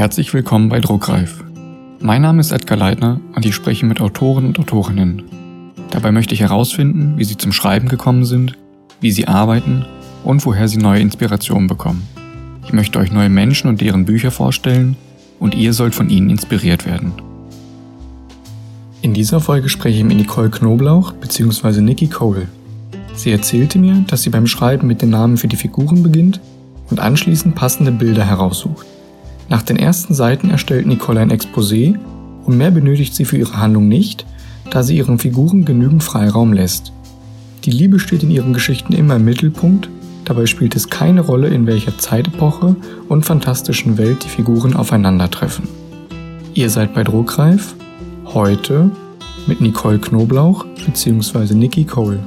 Herzlich willkommen bei Druckreif. Mein Name ist Edgar Leitner und ich spreche mit Autoren und Autorinnen. Dabei möchte ich herausfinden, wie sie zum Schreiben gekommen sind, wie sie arbeiten und woher sie neue Inspirationen bekommen. Ich möchte euch neue Menschen und deren Bücher vorstellen und ihr sollt von ihnen inspiriert werden. In dieser Folge spreche ich mit Nicole Knoblauch bzw. Nikki Cole. Sie erzählte mir, dass sie beim Schreiben mit den Namen für die Figuren beginnt und anschließend passende Bilder heraussucht. Nach den ersten Seiten erstellt Nicole ein Exposé und mehr benötigt sie für ihre Handlung nicht, da sie ihren Figuren genügend Freiraum lässt. Die Liebe steht in ihren Geschichten immer im Mittelpunkt, dabei spielt es keine Rolle, in welcher Zeitepoche und fantastischen Welt die Figuren aufeinandertreffen. Ihr seid bei Druckreif, heute mit Nicole Knoblauch bzw. Nikki Cole.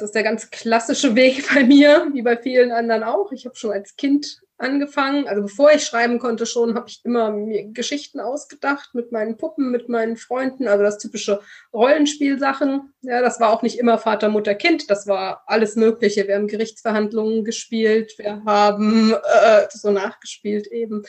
Das ist der ganz klassische Weg bei mir, wie bei vielen anderen auch. Ich habe schon als Kind angefangen. Also bevor ich schreiben konnte schon, habe ich immer mir Geschichten ausgedacht mit meinen Puppen, mit meinen Freunden, also das typische Rollenspielsachen. Ja, das war auch nicht immer Vater, Mutter, Kind, das war alles Mögliche. Wir haben Gerichtsverhandlungen gespielt, wir haben äh, so nachgespielt eben.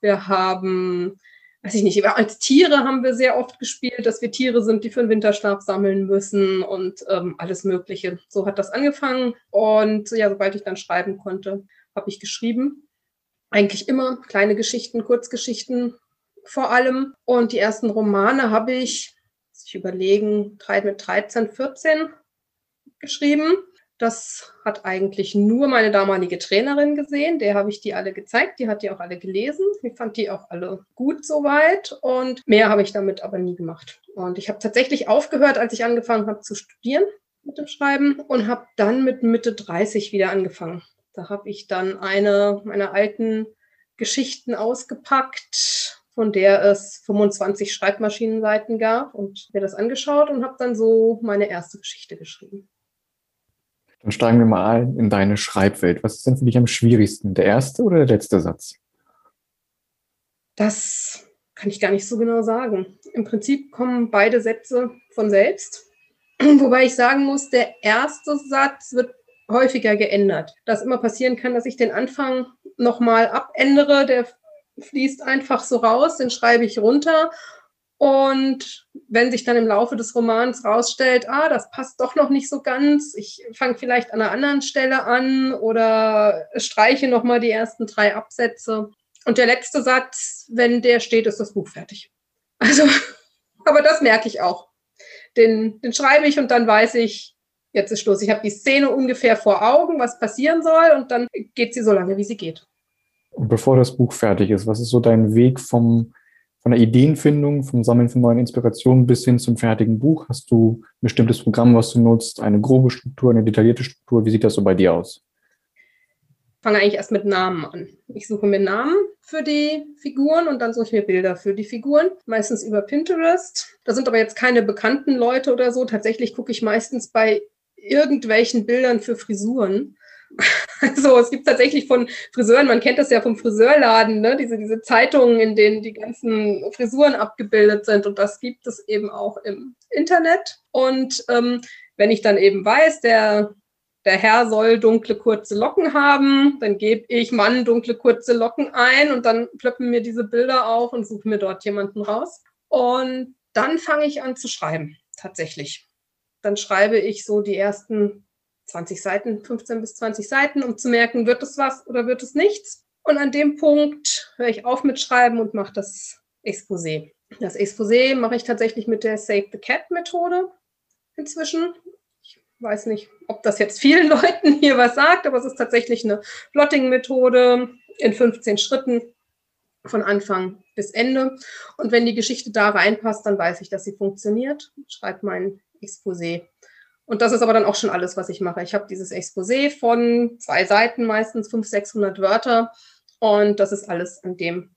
Wir haben weiß ich nicht, als Tiere haben wir sehr oft gespielt, dass wir Tiere sind, die für den Winterstab sammeln müssen und ähm, alles Mögliche. So hat das angefangen. Und ja, sobald ich dann schreiben konnte, habe ich geschrieben. Eigentlich immer kleine Geschichten, Kurzgeschichten vor allem. Und die ersten Romane habe ich, sich überlegen, mit 13, 14 geschrieben. Das hat eigentlich nur meine damalige Trainerin gesehen. Der habe ich die alle gezeigt. Die hat die auch alle gelesen. Ich fand die auch alle gut soweit. Und mehr habe ich damit aber nie gemacht. Und ich habe tatsächlich aufgehört, als ich angefangen habe zu studieren mit dem Schreiben und habe dann mit Mitte 30 wieder angefangen. Da habe ich dann eine meiner alten Geschichten ausgepackt, von der es 25 Schreibmaschinenseiten gab und mir das angeschaut und habe dann so meine erste Geschichte geschrieben. Dann steigen wir mal in deine Schreibwelt. Was ist denn für dich am schwierigsten, der erste oder der letzte Satz? Das kann ich gar nicht so genau sagen. Im Prinzip kommen beide Sätze von selbst. Wobei ich sagen muss, der erste Satz wird häufiger geändert. Das immer passieren kann, dass ich den Anfang nochmal abändere. Der fließt einfach so raus, den schreibe ich runter und wenn sich dann im Laufe des Romans rausstellt, ah, das passt doch noch nicht so ganz, ich fange vielleicht an einer anderen Stelle an oder streiche nochmal die ersten drei Absätze. Und der letzte Satz, wenn der steht, ist das Buch fertig. Also, aber das merke ich auch. Den, den schreibe ich und dann weiß ich, jetzt ist Schluss. Ich habe die Szene ungefähr vor Augen, was passieren soll und dann geht sie so lange, wie sie geht. Und bevor das Buch fertig ist, was ist so dein Weg vom von der Ideenfindung, vom Sammeln von neuen Inspirationen bis hin zum fertigen Buch? Hast du ein bestimmtes Programm, was du nutzt, eine grobe Struktur, eine detaillierte Struktur? Wie sieht das so bei dir aus? Ich fange eigentlich erst mit Namen an. Ich suche mir Namen für die Figuren und dann suche ich mir Bilder für die Figuren, meistens über Pinterest. Da sind aber jetzt keine bekannten Leute oder so. Tatsächlich gucke ich meistens bei irgendwelchen Bildern für Frisuren also es gibt tatsächlich von Friseuren, man kennt das ja vom Friseurladen, ne? diese, diese Zeitungen, in denen die ganzen Frisuren abgebildet sind. Und das gibt es eben auch im Internet. Und ähm, wenn ich dann eben weiß, der, der Herr soll dunkle, kurze Locken haben, dann gebe ich Mann dunkle, kurze Locken ein und dann plöppen mir diese Bilder auf und suche mir dort jemanden raus. Und dann fange ich an zu schreiben, tatsächlich. Dann schreibe ich so die ersten 20 Seiten, 15 bis 20 Seiten, um zu merken, wird es was oder wird es nichts. Und an dem Punkt höre ich auf mit Schreiben und mache das Exposé. Das Exposé mache ich tatsächlich mit der Save the Cat Methode inzwischen. Ich weiß nicht, ob das jetzt vielen Leuten hier was sagt, aber es ist tatsächlich eine Plotting-Methode in 15 Schritten von Anfang bis Ende. Und wenn die Geschichte da reinpasst, dann weiß ich, dass sie funktioniert. Schreibe mein Exposé und das ist aber dann auch schon alles, was ich mache. Ich habe dieses Exposé von zwei Seiten, meistens 500, 600 Wörter. Und das ist alles, an dem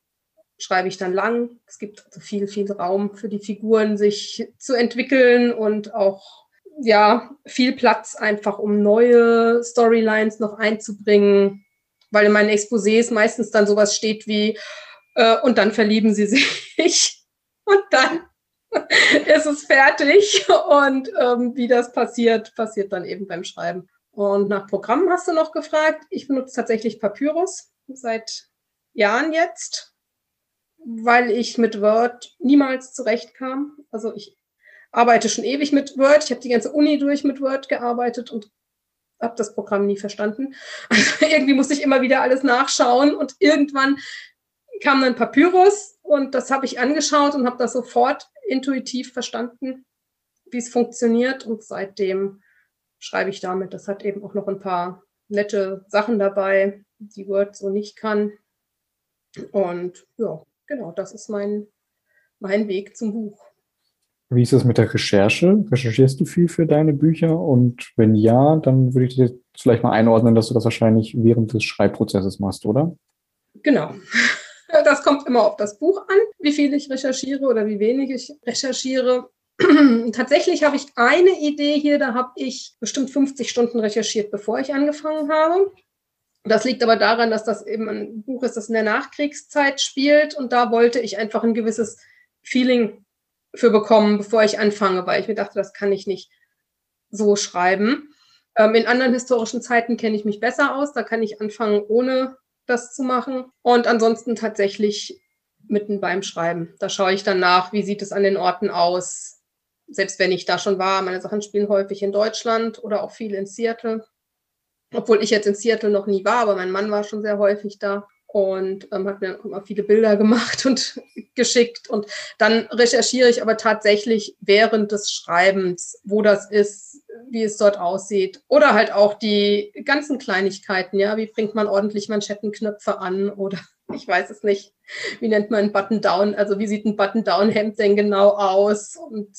schreibe ich dann lang. Es gibt also viel, viel Raum für die Figuren, sich zu entwickeln und auch ja, viel Platz einfach, um neue Storylines noch einzubringen. Weil in meinen Exposés meistens dann sowas steht wie, äh, und dann verlieben sie sich. und dann ist es fertig. Und ähm, wie das passiert, passiert dann eben beim Schreiben. Und nach Programmen hast du noch gefragt. Ich benutze tatsächlich Papyrus seit Jahren jetzt, weil ich mit Word niemals zurechtkam. Also ich arbeite schon ewig mit Word. Ich habe die ganze Uni durch mit Word gearbeitet und habe das Programm nie verstanden. Also irgendwie musste ich immer wieder alles nachschauen und irgendwann kam dann Papyrus und das habe ich angeschaut und habe das sofort intuitiv verstanden, wie es funktioniert und seitdem schreibe ich damit. Das hat eben auch noch ein paar nette Sachen dabei, die Word so nicht kann. Und ja, genau, das ist mein, mein Weg zum Buch. Wie ist es mit der Recherche? Recherchierst du viel für deine Bücher? Und wenn ja, dann würde ich dir vielleicht mal einordnen, dass du das wahrscheinlich während des Schreibprozesses machst, oder? Genau. Das kommt immer auf das Buch an, wie viel ich recherchiere oder wie wenig ich recherchiere. Tatsächlich habe ich eine Idee hier, da habe ich bestimmt 50 Stunden recherchiert, bevor ich angefangen habe. Das liegt aber daran, dass das eben ein Buch ist, das in der Nachkriegszeit spielt und da wollte ich einfach ein gewisses Feeling für bekommen, bevor ich anfange, weil ich mir dachte, das kann ich nicht so schreiben. Ähm, in anderen historischen Zeiten kenne ich mich besser aus, da kann ich anfangen, ohne das zu machen. Und ansonsten tatsächlich mitten beim Schreiben. Da schaue ich dann nach, wie sieht es an den Orten aus. Selbst wenn ich da schon war, meine Sachen spielen häufig in Deutschland oder auch viel in Seattle. Obwohl ich jetzt in Seattle noch nie war, aber mein Mann war schon sehr häufig da und ähm, hat mir immer viele Bilder gemacht und geschickt. Und dann recherchiere ich aber tatsächlich während des Schreibens, wo das ist, wie es dort aussieht. Oder halt auch die ganzen Kleinigkeiten, ja, wie bringt man ordentlich Manschettenknöpfe an oder ich weiß es nicht. Wie nennt man ein Button-Down? Also wie sieht ein Button-Down-Hemd denn genau aus? Und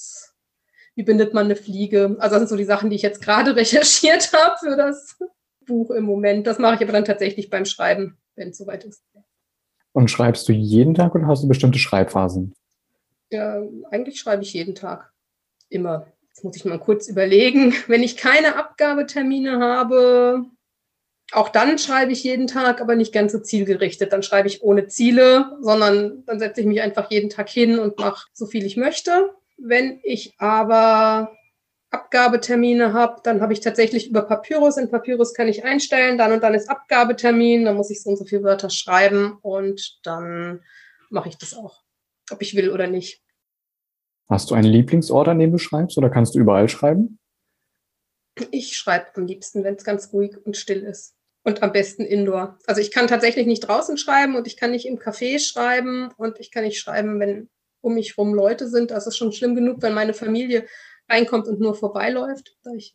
wie bindet man eine Fliege? Also das sind so die Sachen, die ich jetzt gerade recherchiert habe für das Buch im Moment. Das mache ich aber dann tatsächlich beim Schreiben, wenn es soweit ist. Und schreibst du jeden Tag oder hast du bestimmte Schreibphasen? Ja, eigentlich schreibe ich jeden Tag. Immer. Jetzt muss ich mal kurz überlegen. Wenn ich keine Abgabetermine habe, auch dann schreibe ich jeden Tag, aber nicht ganz so zielgerichtet. Dann schreibe ich ohne Ziele, sondern dann setze ich mich einfach jeden Tag hin und mache so viel ich möchte. Wenn ich aber Abgabetermine habe, dann habe ich tatsächlich über Papyrus. In Papyrus kann ich einstellen, dann und dann ist Abgabetermin, dann muss ich so und so viele Wörter schreiben und dann mache ich das auch, ob ich will oder nicht. Hast du einen Lieblingsort, an dem du schreibst oder kannst du überall schreiben? Ich schreibe am liebsten, wenn es ganz ruhig und still ist. Und am besten indoor. Also ich kann tatsächlich nicht draußen schreiben und ich kann nicht im Café schreiben und ich kann nicht schreiben, wenn um mich rum Leute sind. Das ist schon schlimm genug, wenn meine Familie reinkommt und nur vorbeiläuft, da ich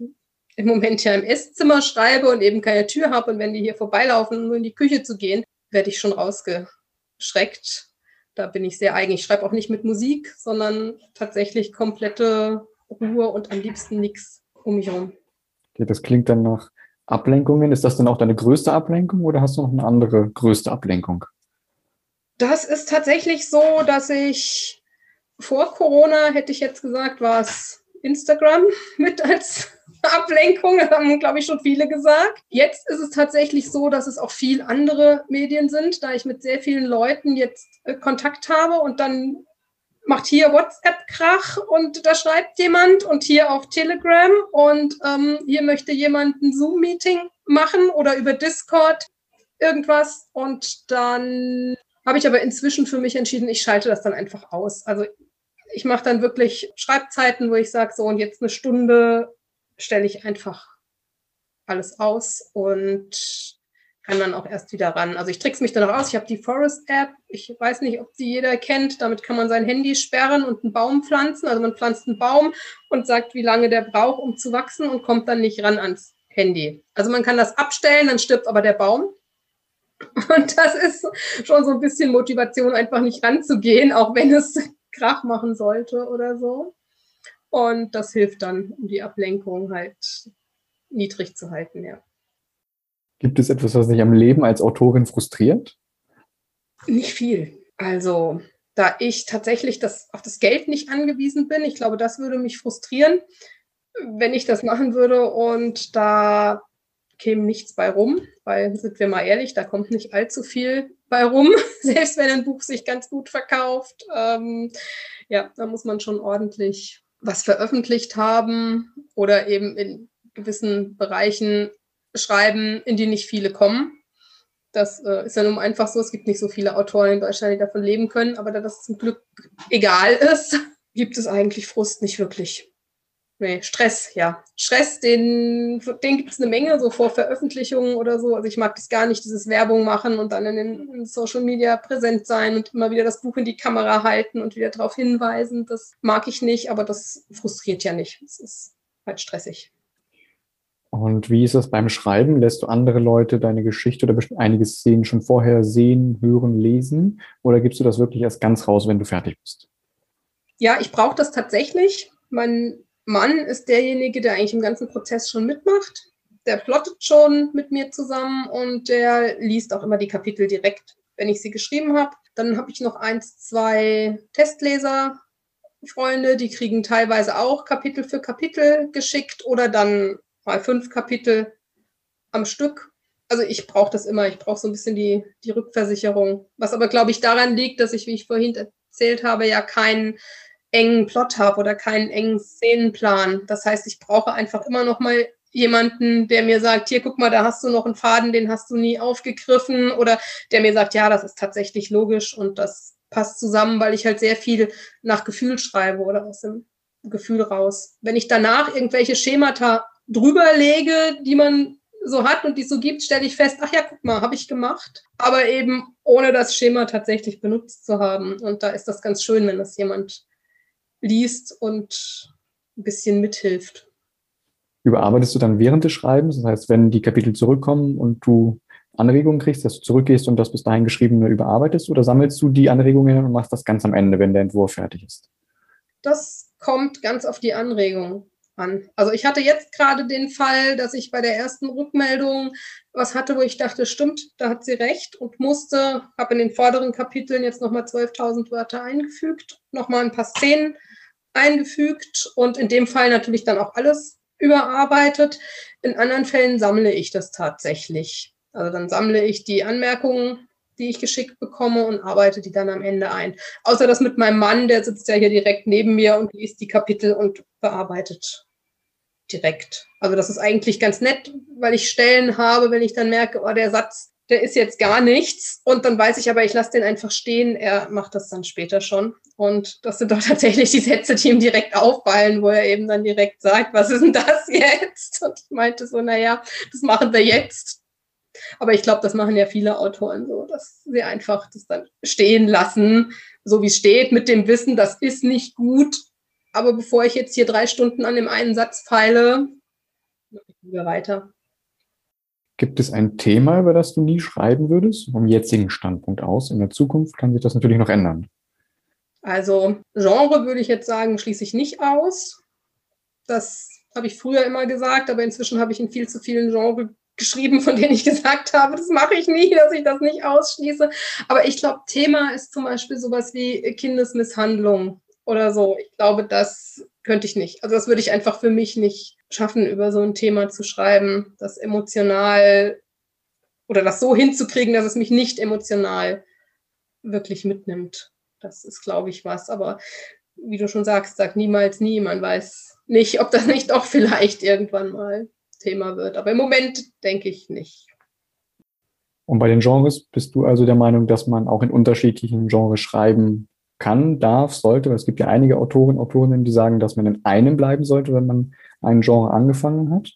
im Moment ja im Esszimmer schreibe und eben keine Tür habe und wenn die hier vorbeilaufen, um nur in die Küche zu gehen, werde ich schon rausgeschreckt. Da bin ich sehr eigen. Ich schreibe auch nicht mit Musik, sondern tatsächlich komplette Ruhe und am liebsten nichts um mich herum. Okay, das klingt dann nach Ablenkungen. Ist das dann auch deine größte Ablenkung oder hast du noch eine andere größte Ablenkung? Das ist tatsächlich so, dass ich vor Corona, hätte ich jetzt gesagt, war es Instagram mit als Ablenkung, haben, glaube ich, schon viele gesagt. Jetzt ist es tatsächlich so, dass es auch viel andere Medien sind, da ich mit sehr vielen Leuten jetzt äh, Kontakt habe und dann macht hier WhatsApp Krach und da schreibt jemand und hier auf Telegram und ähm, hier möchte jemand ein Zoom-Meeting machen oder über Discord irgendwas und dann habe ich aber inzwischen für mich entschieden, ich schalte das dann einfach aus. Also ich mache dann wirklich Schreibzeiten, wo ich sage, so und jetzt eine Stunde stelle ich einfach alles aus und kann dann auch erst wieder ran. Also ich trick's mich dann auch aus. Ich habe die Forest-App. Ich weiß nicht, ob die jeder kennt. Damit kann man sein Handy sperren und einen Baum pflanzen. Also man pflanzt einen Baum und sagt, wie lange der braucht, um zu wachsen und kommt dann nicht ran ans Handy. Also man kann das abstellen, dann stirbt aber der Baum. Und das ist schon so ein bisschen Motivation, einfach nicht ranzugehen, auch wenn es Krach machen sollte oder so. Und das hilft dann, um die Ablenkung halt niedrig zu halten, ja. Gibt es etwas, was dich am Leben als Autorin frustriert? Nicht viel. Also, da ich tatsächlich das, auf das Geld nicht angewiesen bin, ich glaube, das würde mich frustrieren, wenn ich das machen würde und da käme nichts bei rum, weil, sind wir mal ehrlich, da kommt nicht allzu viel bei rum, selbst wenn ein Buch sich ganz gut verkauft. Ähm, Ja, da muss man schon ordentlich was veröffentlicht haben oder eben in gewissen Bereichen schreiben, in die nicht viele kommen. Das äh, ist ja nun einfach so. Es gibt nicht so viele Autoren in Deutschland, die davon leben können. Aber da das zum Glück egal ist, gibt es eigentlich Frust nicht wirklich. Nee, Stress, ja. Stress, den, den gibt es eine Menge, so vor Veröffentlichungen oder so. Also ich mag das gar nicht, dieses Werbung machen und dann in den in Social Media präsent sein und immer wieder das Buch in die Kamera halten und wieder darauf hinweisen. Das mag ich nicht, aber das frustriert ja nicht. Es ist halt stressig. Und wie ist das beim Schreiben? Lässt du andere Leute deine Geschichte oder einige Szenen schon vorher sehen, hören, lesen? Oder gibst du das wirklich erst ganz raus, wenn du fertig bist? Ja, ich brauche das tatsächlich. Mein Mann ist derjenige, der eigentlich im ganzen Prozess schon mitmacht. Der plottet schon mit mir zusammen und der liest auch immer die Kapitel direkt, wenn ich sie geschrieben habe. Dann habe ich noch eins, zwei Testleser, Freunde, die kriegen teilweise auch Kapitel für Kapitel geschickt oder dann mal fünf Kapitel am Stück. Also ich brauche das immer, ich brauche so ein bisschen die, die Rückversicherung. Was aber, glaube ich, daran liegt, dass ich, wie ich vorhin erzählt habe, ja keinen engen Plot habe oder keinen engen Szenenplan. Das heißt, ich brauche einfach immer noch mal jemanden, der mir sagt, hier, guck mal, da hast du noch einen Faden, den hast du nie aufgegriffen. Oder der mir sagt, ja, das ist tatsächlich logisch und das passt zusammen, weil ich halt sehr viel nach Gefühl schreibe oder aus dem Gefühl raus. Wenn ich danach irgendwelche Schemata drüber lege, die man so hat und die es so gibt, stelle ich fest, ach ja, guck mal, habe ich gemacht. Aber eben ohne das Schema tatsächlich benutzt zu haben. Und da ist das ganz schön, wenn das jemand liest und ein bisschen mithilft. Überarbeitest du dann während des Schreibens? Das heißt, wenn die Kapitel zurückkommen und du Anregungen kriegst, dass du zurückgehst und das bis dahin Geschriebene überarbeitest? Oder sammelst du die Anregungen und machst das ganz am Ende, wenn der Entwurf fertig ist? Das kommt ganz auf die Anregung an. Also ich hatte jetzt gerade den Fall, dass ich bei der ersten Rückmeldung was hatte, wo ich dachte, stimmt, da hat sie recht und musste, habe in den vorderen Kapiteln jetzt nochmal 12.000 Wörter eingefügt, nochmal ein paar Szenen eingefügt und in dem Fall natürlich dann auch alles überarbeitet. In anderen Fällen sammle ich das tatsächlich. Also dann sammle ich die Anmerkungen, die ich geschickt bekomme und arbeite die dann am Ende ein. Außer das mit meinem Mann, der sitzt ja hier direkt neben mir und liest die Kapitel und bearbeitet direkt. Also das ist eigentlich ganz nett, weil ich Stellen habe, wenn ich dann merke, oh, der Satz, der ist jetzt gar nichts. Und dann weiß ich aber, ich lasse den einfach stehen. Er macht das dann später schon. Und das sind doch tatsächlich die Sätze, die ihm direkt auffallen, wo er eben dann direkt sagt, was ist denn das jetzt? Und ich meinte so, naja, das machen wir jetzt. Aber ich glaube, das machen ja viele Autoren so, dass sie einfach das dann stehen lassen, so wie es steht, mit dem Wissen, das ist nicht gut. Aber bevor ich jetzt hier drei Stunden an dem einen Satz feile, wieder weiter. Gibt es ein Thema, über das du nie schreiben würdest, vom jetzigen Standpunkt aus? In der Zukunft kann sich das natürlich noch ändern. Also Genre würde ich jetzt sagen, schließe ich nicht aus. Das habe ich früher immer gesagt, aber inzwischen habe ich in viel zu vielen Genres geschrieben, von denen ich gesagt habe, das mache ich nie, dass ich das nicht ausschließe. Aber ich glaube, Thema ist zum Beispiel sowas wie Kindesmisshandlung oder so. Ich glaube, das könnte ich nicht. Also das würde ich einfach für mich nicht schaffen, über so ein Thema zu schreiben, das emotional oder das so hinzukriegen, dass es mich nicht emotional wirklich mitnimmt. Das ist, glaube ich, was. Aber wie du schon sagst, sag niemals nie. Man weiß nicht, ob das nicht auch vielleicht irgendwann mal Thema wird. Aber im Moment denke ich nicht. Und bei den Genres bist du also der Meinung, dass man auch in unterschiedlichen Genres schreiben kann, darf, sollte? Es gibt ja einige Autoren, Autorinnen, die sagen, dass man in einem bleiben sollte, wenn man ein Genre angefangen hat.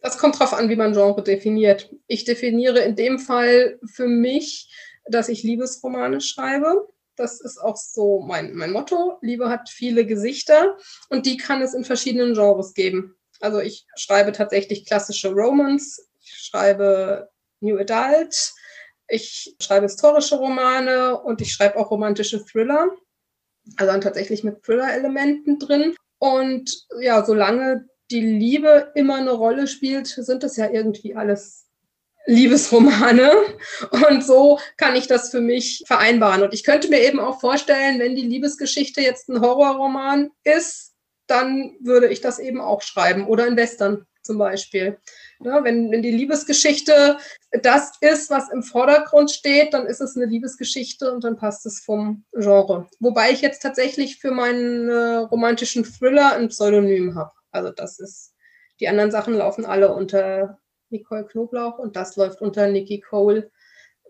Das kommt darauf an, wie man Genre definiert. Ich definiere in dem Fall für mich, dass ich Liebesromane schreibe. Das ist auch so mein, mein Motto. Liebe hat viele Gesichter und die kann es in verschiedenen Genres geben. Also ich schreibe tatsächlich klassische Romans, ich schreibe New Adult, ich schreibe historische Romane und ich schreibe auch romantische Thriller. Also dann tatsächlich mit Thriller-Elementen drin. Und ja, solange die Liebe immer eine Rolle spielt, sind das ja irgendwie alles Liebesromane. Und so kann ich das für mich vereinbaren. Und ich könnte mir eben auch vorstellen, wenn die Liebesgeschichte jetzt ein Horrorroman ist, dann würde ich das eben auch schreiben oder in Western zum Beispiel. Ne? Wenn, wenn die Liebesgeschichte das ist, was im Vordergrund steht, dann ist es eine Liebesgeschichte und dann passt es vom Genre. Wobei ich jetzt tatsächlich für meinen äh, romantischen Thriller ein Pseudonym habe. Also das ist, die anderen Sachen laufen alle unter Nicole Knoblauch und das läuft unter Nikki Cole,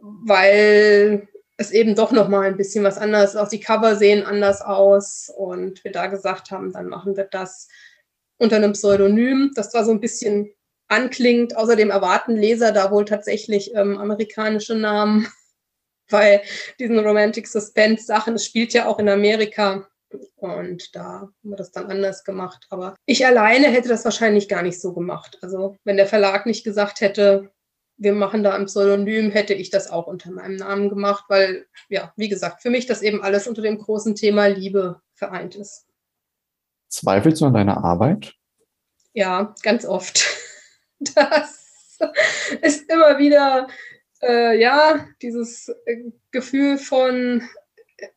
weil es eben doch noch mal ein bisschen was anderes. Auch die Cover sehen anders aus und wir da gesagt haben, dann machen wir das unter einem Pseudonym. Das war so ein bisschen anklingt. Außerdem erwarten Leser da wohl tatsächlich ähm, amerikanische Namen, weil diesen Romantic Suspense Sachen, es spielt ja auch in Amerika. Und da haben wir das dann anders gemacht. Aber ich alleine hätte das wahrscheinlich gar nicht so gemacht. Also wenn der Verlag nicht gesagt hätte, wir machen da ein Pseudonym, hätte ich das auch unter meinem Namen gemacht, weil, ja, wie gesagt, für mich das eben alles unter dem großen Thema Liebe vereint ist. Zweifelst du an deiner Arbeit? Ja, ganz oft. Das ist immer wieder, äh, ja, dieses äh, Gefühl von,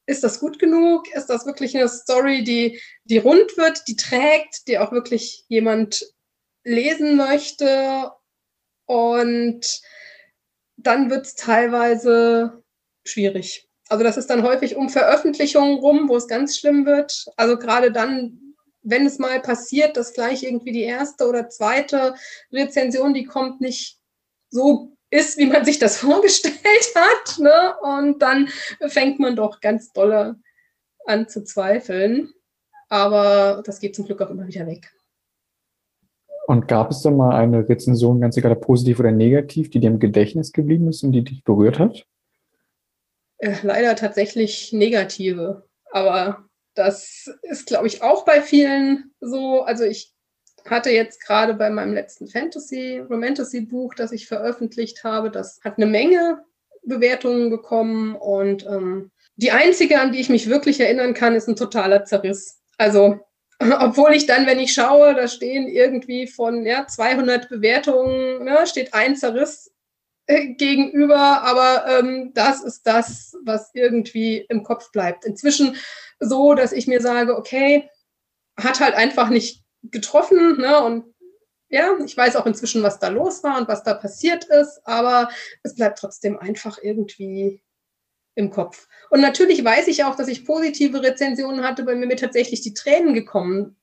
ist das gut genug? Ist das wirklich eine Story, die, die rund wird, die trägt, die auch wirklich jemand lesen möchte? Und dann wird es teilweise schwierig. Also das ist dann häufig um Veröffentlichungen rum, wo es ganz schlimm wird. Also gerade dann, wenn es mal passiert, dass gleich irgendwie die erste oder zweite Rezension, die kommt, nicht so ist, wie man sich das vorgestellt hat. Ne? Und dann fängt man doch ganz dolle an zu zweifeln. Aber das geht zum Glück auch immer wieder weg. Und gab es da mal eine Rezension, ganz egal positiv oder negativ, die dir im Gedächtnis geblieben ist und die dich berührt hat? Äh, leider tatsächlich negative. Aber das ist, glaube ich, auch bei vielen so. Also ich hatte jetzt gerade bei meinem letzten Fantasy, Romantasy-Buch, das ich veröffentlicht habe, das hat eine Menge Bewertungen bekommen und ähm, die einzige, an die ich mich wirklich erinnern kann, ist ein totaler Zerriss. Also, obwohl ich dann, wenn ich schaue, da stehen irgendwie von ja, 200 Bewertungen, ne, steht ein Zerriss äh, gegenüber, aber ähm, das ist das, was irgendwie im Kopf bleibt. Inzwischen so, dass ich mir sage, okay, hat halt einfach nicht getroffen, ne? Und ja, ich weiß auch inzwischen, was da los war und was da passiert ist, aber es bleibt trotzdem einfach irgendwie im Kopf. Und natürlich weiß ich auch, dass ich positive Rezensionen hatte, mir mir tatsächlich die Tränen gekommen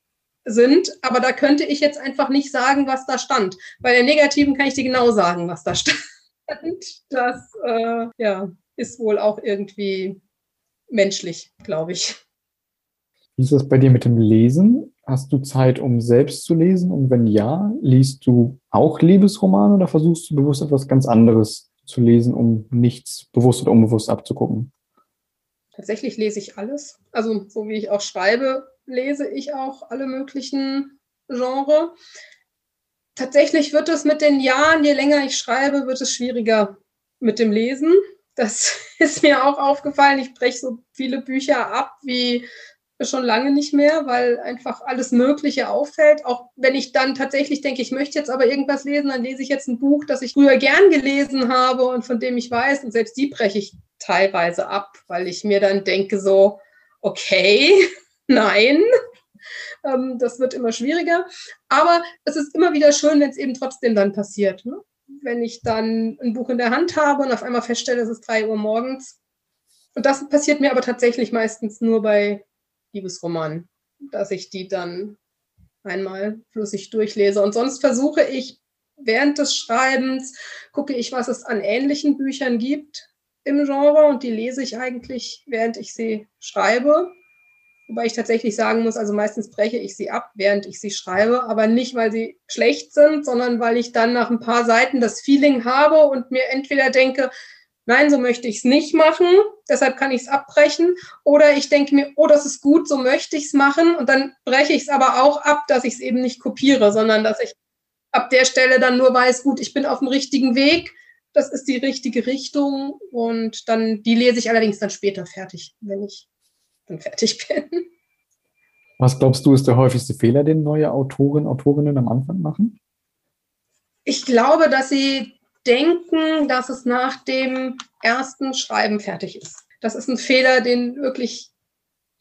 sind, aber da könnte ich jetzt einfach nicht sagen, was da stand. Bei der negativen kann ich dir genau sagen, was da stand. Das äh, ja, ist wohl auch irgendwie menschlich, glaube ich. Wie ist das bei dir mit dem Lesen? Hast du Zeit, um selbst zu lesen? Und wenn ja, liest du auch Liebesromane oder versuchst du bewusst etwas ganz anderes zu lesen, um nichts bewusst oder unbewusst abzugucken? Tatsächlich lese ich alles. Also so wie ich auch schreibe, lese ich auch alle möglichen Genres. Tatsächlich wird es mit den Jahren, je länger ich schreibe, wird es schwieriger mit dem Lesen. Das ist mir auch aufgefallen. Ich breche so viele Bücher ab wie schon lange nicht mehr, weil einfach alles Mögliche auffällt. Auch wenn ich dann tatsächlich denke, ich möchte jetzt aber irgendwas lesen, dann lese ich jetzt ein Buch, das ich früher gern gelesen habe und von dem ich weiß. Und selbst die breche ich teilweise ab, weil ich mir dann denke so, okay, nein, ähm, das wird immer schwieriger. Aber es ist immer wieder schön, wenn es eben trotzdem dann passiert. Ne? Wenn ich dann ein Buch in der Hand habe und auf einmal feststelle, es ist drei Uhr morgens. Und das passiert mir aber tatsächlich meistens nur bei Liebesromanen, dass ich die dann einmal flüssig durchlese. Und sonst versuche ich während des Schreibens, gucke ich, was es an ähnlichen Büchern gibt im Genre und die lese ich eigentlich, während ich sie schreibe. Wobei ich tatsächlich sagen muss, also meistens breche ich sie ab, während ich sie schreibe, aber nicht, weil sie schlecht sind, sondern weil ich dann nach ein paar Seiten das Feeling habe und mir entweder denke, nein, so möchte ich es nicht machen, deshalb kann ich es abbrechen. Oder ich denke mir, oh, das ist gut, so möchte ich es machen. Und dann breche ich es aber auch ab, dass ich es eben nicht kopiere, sondern dass ich ab der Stelle dann nur weiß, gut, ich bin auf dem richtigen Weg, das ist die richtige Richtung. Und dann, die lese ich allerdings dann später fertig, wenn ich dann fertig bin. Was glaubst du, ist der häufigste Fehler, den neue Autoren, Autorinnen am Anfang machen? Ich glaube, dass sie denken, dass es nach dem ersten Schreiben fertig ist. Das ist ein Fehler, den wirklich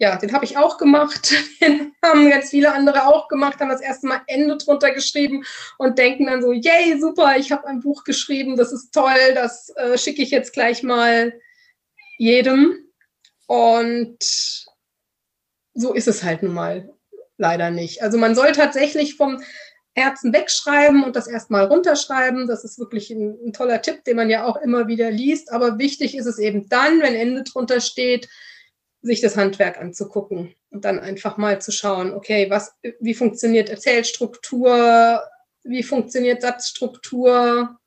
ja, den habe ich auch gemacht. Den haben ganz viele andere auch gemacht, haben das erste Mal Ende drunter geschrieben und denken dann so, yay, super, ich habe ein Buch geschrieben, das ist toll, das äh, schicke ich jetzt gleich mal jedem. Und so ist es halt nun mal leider nicht. Also man soll tatsächlich vom Herzen wegschreiben und das erstmal runterschreiben. Das ist wirklich ein, ein, toller Tipp, den man ja auch immer wieder liest. Aber wichtig ist es eben dann, wenn Ende drunter steht, sich das Handwerk anzugucken und dann einfach mal zu schauen, okay, was, wie funktioniert Erzählstruktur, wie funktioniert Satzstruktur.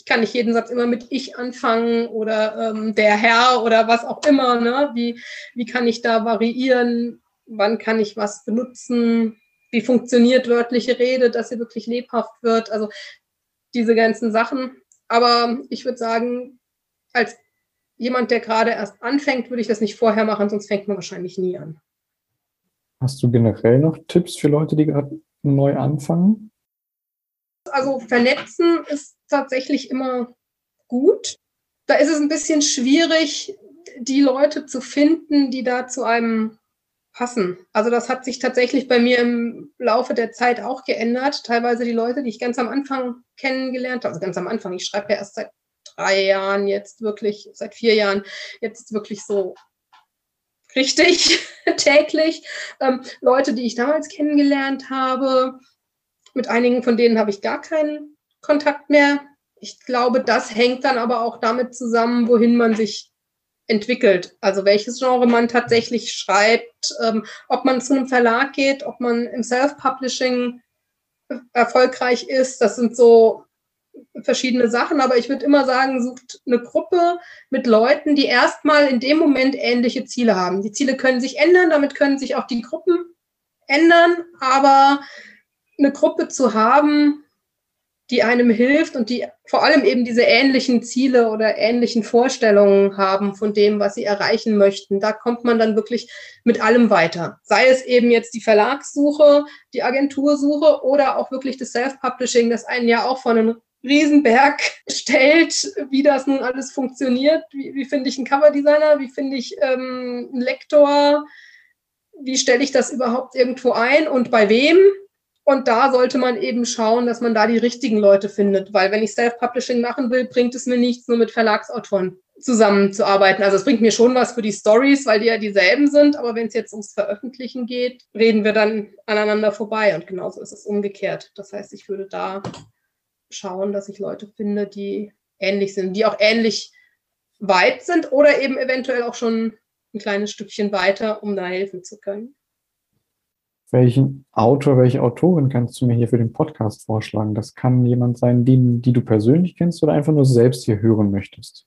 Ich kann nicht jeden Satz immer mit ich anfangen oder ähm, der Herr oder was auch immer. Ne? Wie, wie kann ich da variieren? Wann kann ich was benutzen? wie funktioniert wörtliche Rede, dass sie wirklich lebhaft wird. Also diese ganzen Sachen. Aber ich würde sagen, als jemand, der gerade erst anfängt, würde ich das nicht vorher machen, sonst fängt man wahrscheinlich nie an. Hast du generell noch Tipps für Leute, die gerade neu anfangen? Also vernetzen ist tatsächlich immer gut. Da ist es ein bisschen schwierig, die Leute zu finden, die da zu einem passen. Also das hat sich tatsächlich bei mir im Laufe der Zeit auch geändert. Teilweise die Leute, die ich ganz am Anfang kennengelernt habe, also ganz am Anfang, ich schreibe ja erst seit drei Jahren, jetzt wirklich, seit vier Jahren, jetzt wirklich so richtig täglich. Ähm, Leute, die ich damals kennengelernt habe, mit einigen von denen habe ich gar keinen Kontakt mehr. Ich glaube, das hängt dann aber auch damit zusammen, wohin man sich entwickelt. Also welches Genre man tatsächlich schreibt, ähm, ob man zu einem Verlag geht, ob man im Self-Publishing erfolgreich ist. Das sind so verschiedene Sachen, aber ich würde immer sagen, sucht eine Gruppe mit Leuten, die erstmal in dem Moment ähnliche Ziele haben. Die Ziele können sich ändern, damit können sich auch die Gruppen ändern, aber eine Gruppe zu haben, die einem hilft und die vor allem eben diese ähnlichen Ziele oder ähnlichen Vorstellungen haben von dem, was sie erreichen möchten. Da kommt man dann wirklich mit allem weiter. Sei es eben jetzt die Verlagssuche, die Agentursuche oder auch wirklich das Self-Publishing, das einen ja auch von einem Riesenberg stellt, wie das nun alles funktioniert. Wie, wie finde ich einen Coverdesigner? Wie finde ich ähm, einen Lektor? Wie stelle ich das überhaupt irgendwo ein und bei wem? Und da sollte man eben schauen, dass man da die richtigen Leute findet, weil wenn ich Self-Publishing machen will, bringt es mir nichts, nur mit Verlagsautoren zusammenzuarbeiten. Also es bringt mir schon was für die Stories, weil die ja dieselben sind, aber wenn es jetzt ums Veröffentlichen geht, reden wir dann aneinander vorbei und genauso ist es umgekehrt. Das heißt, ich würde da schauen, dass ich Leute finde, die ähnlich sind, die auch ähnlich weit sind oder eben eventuell auch schon ein kleines Stückchen weiter, um da helfen zu können. Welchen Autor, welche Autorin kannst du mir hier für den Podcast vorschlagen? Das kann jemand sein, den, die du persönlich kennst oder einfach nur selbst hier hören möchtest.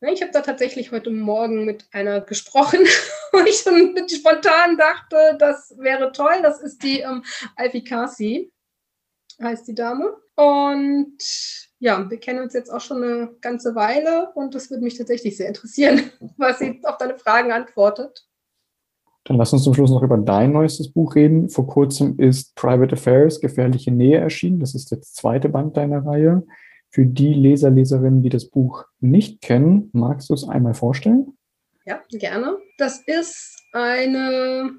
Ich habe da tatsächlich heute Morgen mit einer gesprochen, wo ich schon spontan dachte, das wäre toll. Das ist die ähm, Alfie Kasi, heißt die Dame. Und ja, wir kennen uns jetzt auch schon eine ganze Weile und das würde mich tatsächlich sehr interessieren, was sie auf deine Fragen antwortet. Dann lass uns zum Schluss noch über dein neuestes Buch reden. Vor kurzem ist Private Affairs, Gefährliche Nähe erschienen. Das ist der zweite Band deiner Reihe. Für die Leser, Leserinnen, die das Buch nicht kennen, magst du es einmal vorstellen? Ja, gerne. Das ist eine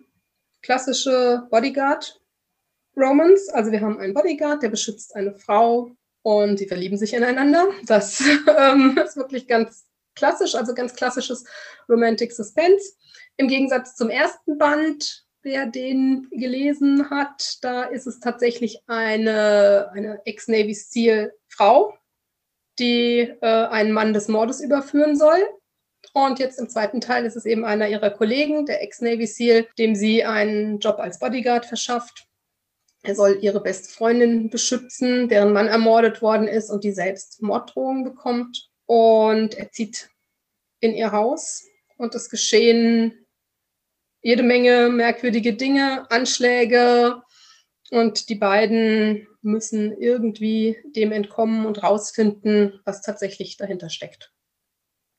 klassische Bodyguard-Romance. Also wir haben einen Bodyguard, der beschützt eine Frau und sie verlieben sich ineinander. Das ähm, ist wirklich ganz klassisch, also ganz klassisches Romantic Suspense. Im Gegensatz zum ersten Band, wer den gelesen hat, da ist es tatsächlich eine, eine Ex-Navy SEAL-Frau, die äh, einen Mann des Mordes überführen soll. Und jetzt im zweiten Teil ist es eben einer ihrer Kollegen, der Ex-Navy SEAL, dem sie einen Job als Bodyguard verschafft. Er soll ihre beste Freundin beschützen, deren Mann ermordet worden ist und die selbst Morddrohungen bekommt. Und er zieht in ihr Haus und es geschehen jede Menge merkwürdige Dinge, Anschläge und die beiden müssen irgendwie dem entkommen und rausfinden, was tatsächlich dahinter steckt.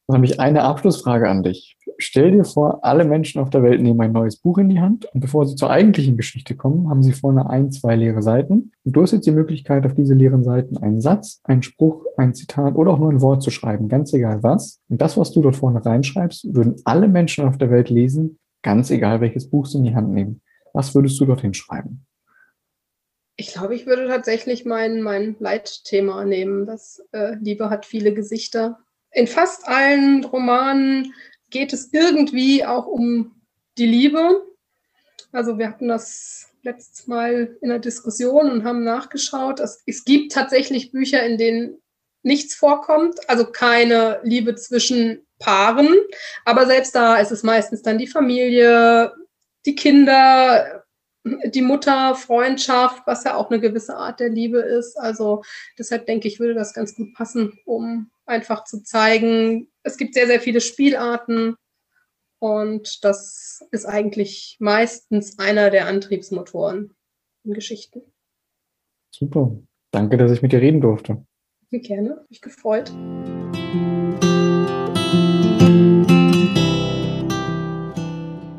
Dann habe ich eine Abschlussfrage an dich. Stell dir vor, alle Menschen auf der Welt nehmen ein neues Buch in die Hand und bevor sie zur eigentlichen Geschichte kommen, haben sie vorne ein, zwei leere Seiten. Und du hast jetzt die Möglichkeit, auf diese leeren Seiten einen Satz, einen Spruch, ein Zitat oder auch nur ein Wort zu schreiben, ganz egal was. Und das, was du dort vorne reinschreibst, würden alle Menschen auf der Welt lesen, ganz egal welches Buch sie in die Hand nehmen, was würdest du dorthin schreiben? Ich glaube, ich würde tatsächlich mein, mein Leitthema nehmen. Das äh, Liebe hat viele Gesichter. In fast allen Romanen geht es irgendwie auch um die Liebe. Also wir hatten das letztes Mal in der Diskussion und haben nachgeschaut. Es, es gibt tatsächlich Bücher, in denen nichts vorkommt, also keine Liebe zwischen Paaren. Aber selbst da ist es meistens dann die Familie, die Kinder, die Mutter, Freundschaft, was ja auch eine gewisse Art der Liebe ist. Also deshalb denke ich, würde das ganz gut passen, um einfach zu zeigen, es gibt sehr, sehr viele Spielarten und das ist eigentlich meistens einer der Antriebsmotoren in Geschichten. Super. Danke, dass ich mit dir reden durfte. Gerne, mich gefreut.